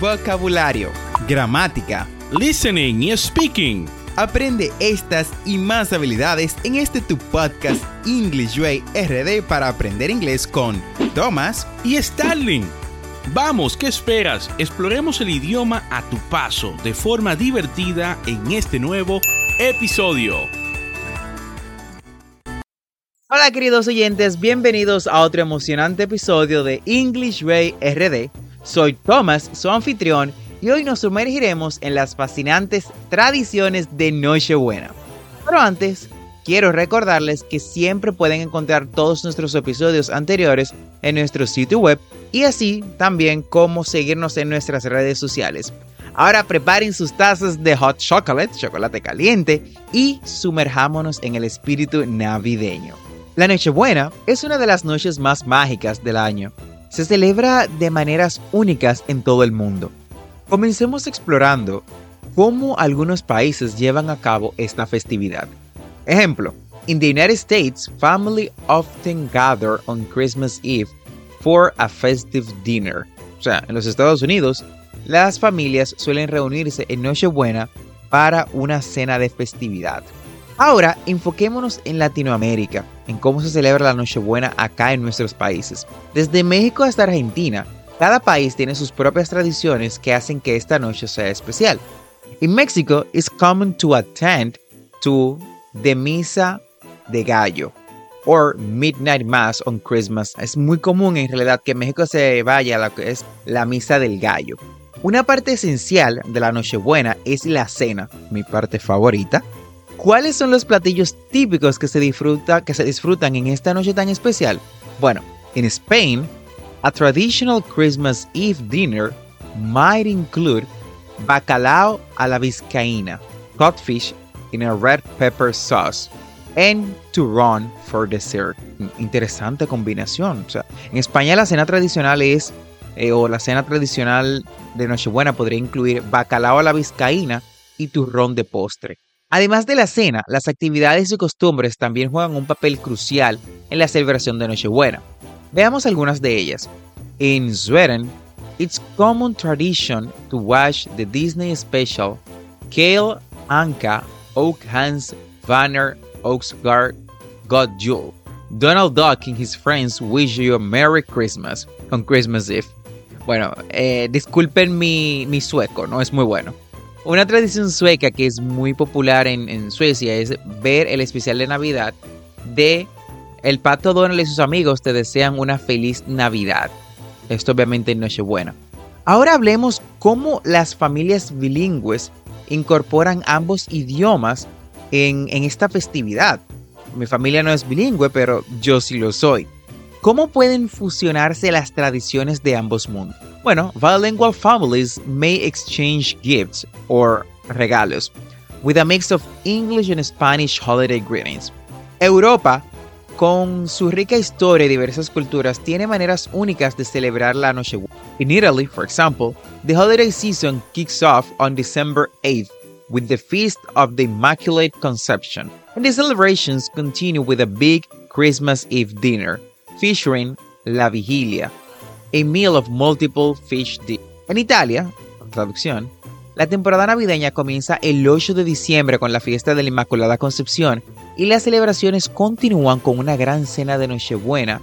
vocabulario, gramática, listening y speaking. Aprende estas y más habilidades en este tu podcast English Way RD para aprender inglés con Thomas y Starling. Vamos, ¿qué esperas? Exploremos el idioma a tu paso de forma divertida en este nuevo episodio. Hola queridos oyentes, bienvenidos a otro emocionante episodio de English Way RD. Soy Thomas, su anfitrión, y hoy nos sumergiremos en las fascinantes tradiciones de Nochebuena. Pero antes, quiero recordarles que siempre pueden encontrar todos nuestros episodios anteriores en nuestro sitio web y así también cómo seguirnos en nuestras redes sociales. Ahora preparen sus tazas de hot chocolate, chocolate caliente, y sumerjámonos en el espíritu navideño. La Nochebuena es una de las noches más mágicas del año se celebra de maneras únicas en todo el mundo. Comencemos explorando cómo algunos países llevan a cabo esta festividad. Ejemplo, in the United States, family often gather on Christmas Eve for a festive dinner. O sea, en los Estados Unidos, las familias suelen reunirse en Nochebuena para una cena de festividad. Ahora, enfoquémonos en Latinoamérica, en cómo se celebra la Nochebuena acá en nuestros países. Desde México hasta Argentina, cada país tiene sus propias tradiciones que hacen que esta noche sea especial. En México, it's common to attend to the Misa de Gallo or Midnight Mass on Christmas. Es muy común en realidad que México se vaya a lo que es la Misa del Gallo. Una parte esencial de la Nochebuena es la cena, mi parte favorita, ¿Cuáles son los platillos típicos que se, disfruta, que se disfrutan en esta noche tan especial? Bueno, en Spain, a traditional Christmas Eve dinner might include bacalao a la vizcaína, codfish in a red pepper sauce, and turrón for dessert. Interesante combinación. O en España la cena tradicional es, eh, o la cena tradicional de Nochebuena podría incluir bacalao a la vizcaína y turrón de postre. Además de la cena, las actividades y costumbres también juegan un papel crucial en la celebración de Nochebuena. Veamos algunas de ellas. En Sweden, it's common tradition to watch the Disney special Kale Anka Oak Hans Vanner Oaksgard God Jule. Donald Duck and his friends wish you a Merry Christmas on Christmas Eve. Bueno, eh, disculpen mi sueco, no es muy bueno. Una tradición sueca que es muy popular en, Suecia es ver el especial de Navidad de el pato Donald y sus amigos te desean una feliz Navidad. Esto obviamente en Nochebuena. Ahora hablemos cómo las familias bilingües incorporan ambos idiomas en, en esta festividad. Mi familia no es bilingüe, pero yo sí lo soy. ¿Cómo pueden fusionarse las tradiciones de ambos mundos? Bueno, bilingual families may exchange gifts or regalos with a mix of English and Spanish holiday greetings. Europa, con su rica historia y diversas culturas, tiene maneras únicas de celebrar la noche. In Italy, for example, the holiday season kicks off on December 8th with the Feast of the Immaculate Conception, and the celebrations continue with a big Christmas Eve dinner featuring La Vigilia, a meal of multiple fish dishes. En Italia, traducción, la temporada navideña comienza el 8 de diciembre con la fiesta de la Inmaculada Concepción y las celebraciones continúan con una gran cena de Nochebuena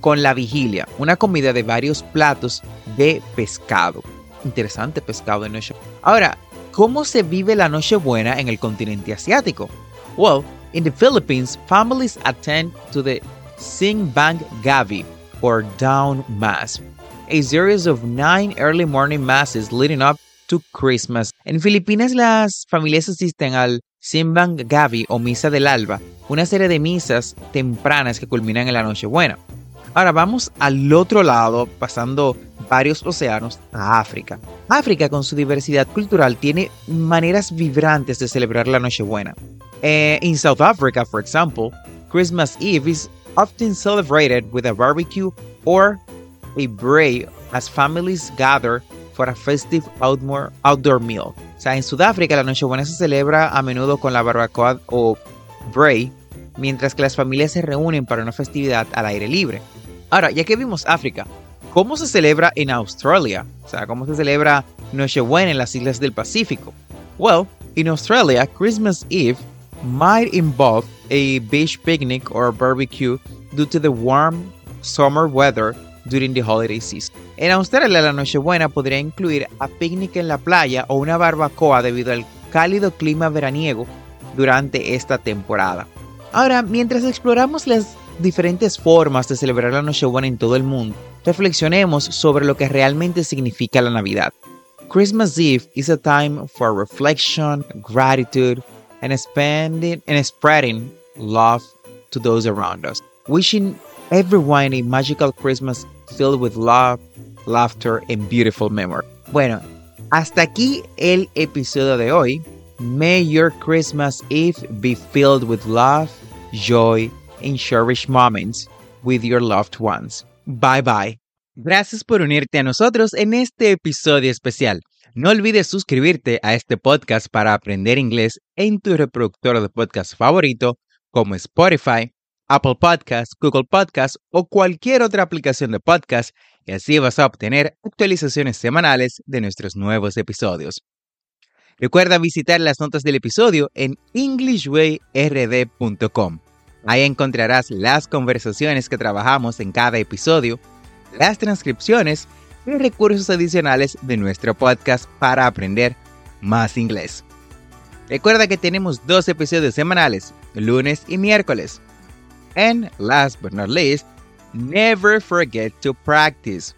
con la vigilia, una comida de varios platos de pescado. Interesante pescado de noche. Ahora, ¿cómo se vive la Nochebuena en el continente asiático? Well, in the Philippines, families attend to the Bang Gavi, Down Mass, a series of nine early morning masses leading up to Christmas. En Filipinas las familias asisten al Simbang Gavi o Misa del Alba, una serie de misas tempranas que culminan en la Nochebuena. Ahora vamos al otro lado, pasando varios océanos, a África. África, con su diversidad cultural, tiene maneras vibrantes de celebrar la Nochebuena. Eh, in South Africa, for example, Christmas Eve is often celebrated with a barbecue or a braai as families gather for a festive outdoor, outdoor meal. O sea, en Sudáfrica la Nochebuena se celebra a menudo con la barbacoa o braai, mientras que las familias se reúnen para una festividad al aire libre. Ahora, ya que vimos África, ¿cómo se celebra en Australia? O sea, ¿cómo se celebra Nochebuena en las islas del Pacífico? Well, in Australia, Christmas Eve might involve a beach picnic or a barbecue due to the warm summer weather during the holiday season. En Australia, la Nochebuena podría incluir a picnic en la playa o una barbacoa debido al cálido clima veraniego durante esta temporada. Ahora, mientras exploramos las diferentes formas de celebrar la Nochebuena en todo el mundo, reflexionemos sobre lo que realmente significa la Navidad. Christmas Eve is a time for reflection, gratitude, and spending and spreading love to those around us. Wishing everyone a magical Christmas filled with love, laughter, and beautiful memory. Bueno, hasta aquí el episodio de hoy. May your Christmas Eve be filled with love, joy, and cherished moments with your loved ones. Bye bye. Gracias por unirte a nosotros en este episodio especial. No olvides suscribirte a este podcast para aprender inglés en tu reproductor de podcast favorito como Spotify, Apple Podcasts, Google Podcasts o cualquier otra aplicación de podcast y así vas a obtener actualizaciones semanales de nuestros nuevos episodios. Recuerda visitar las notas del episodio en englishwayrd.com. Ahí encontrarás las conversaciones que trabajamos en cada episodio, las transcripciones y recursos adicionales de nuestro podcast para aprender más inglés. Recuerda que tenemos dos episodios semanales, lunes y miércoles. And last but not least, never forget to practice.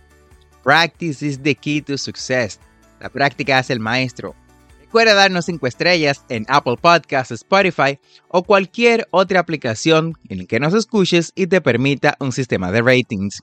Practice is the key to success. La práctica es el maestro. Recuerda darnos 5 estrellas en Apple Podcasts, Spotify o cualquier otra aplicación en la que nos escuches y te permita un sistema de ratings.